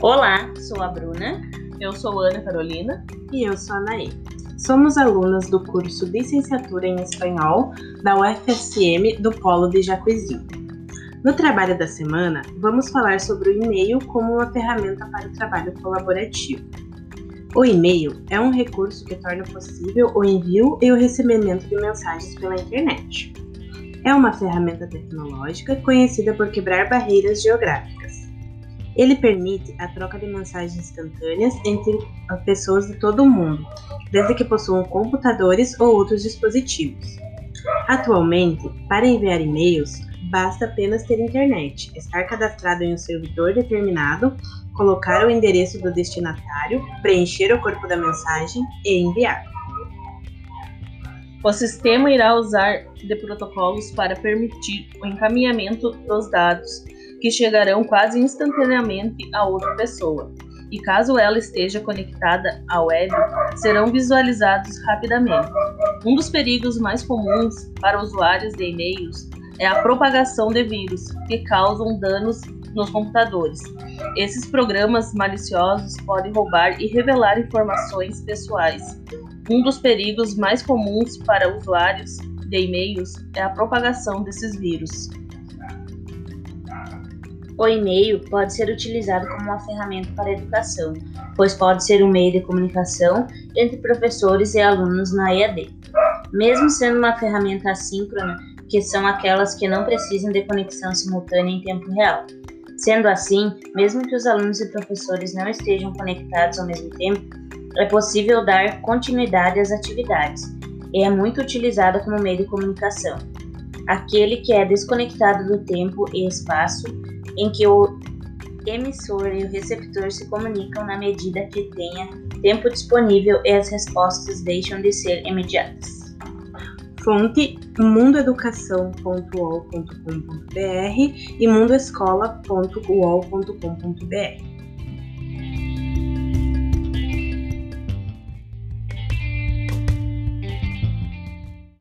Olá, sou a Bruna. Eu sou Ana Carolina. E eu sou a Naí. Somos alunas do curso Licenciatura em Espanhol da UFSM do Polo de Jacuizinho. No trabalho da semana, vamos falar sobre o e-mail como uma ferramenta para o trabalho colaborativo. O e-mail é um recurso que torna possível o envio e o recebimento de mensagens pela internet. É uma ferramenta tecnológica conhecida por quebrar barreiras geográficas. Ele permite a troca de mensagens instantâneas entre pessoas de todo o mundo, desde que possuam computadores ou outros dispositivos. Atualmente, para enviar e-mails, basta apenas ter internet, estar cadastrado em um servidor determinado, colocar o endereço do destinatário, preencher o corpo da mensagem e enviar. O sistema irá usar de protocolos para permitir o encaminhamento dos dados, que chegarão quase instantaneamente a outra pessoa, e caso ela esteja conectada à web, serão visualizados rapidamente. Um dos perigos mais comuns para usuários de e-mails é a propagação de vírus, que causam danos nos computadores. Esses programas maliciosos podem roubar e revelar informações pessoais, um dos perigos mais comuns para usuários de e-mails é a propagação desses vírus. O e-mail pode ser utilizado como uma ferramenta para a educação, pois pode ser um meio de comunicação entre professores e alunos na EAD. Mesmo sendo uma ferramenta assíncrona, que são aquelas que não precisam de conexão simultânea em tempo real. Sendo assim, mesmo que os alunos e professores não estejam conectados ao mesmo tempo, é possível dar continuidade às atividades e é muito utilizada como meio de comunicação. Aquele que é desconectado do tempo e espaço em que o emissor e o receptor se comunicam na medida que tenha tempo disponível e as respostas deixam de ser imediatas. Fonte mundoeducação.ol.com.br e mundoescola.uol.com.br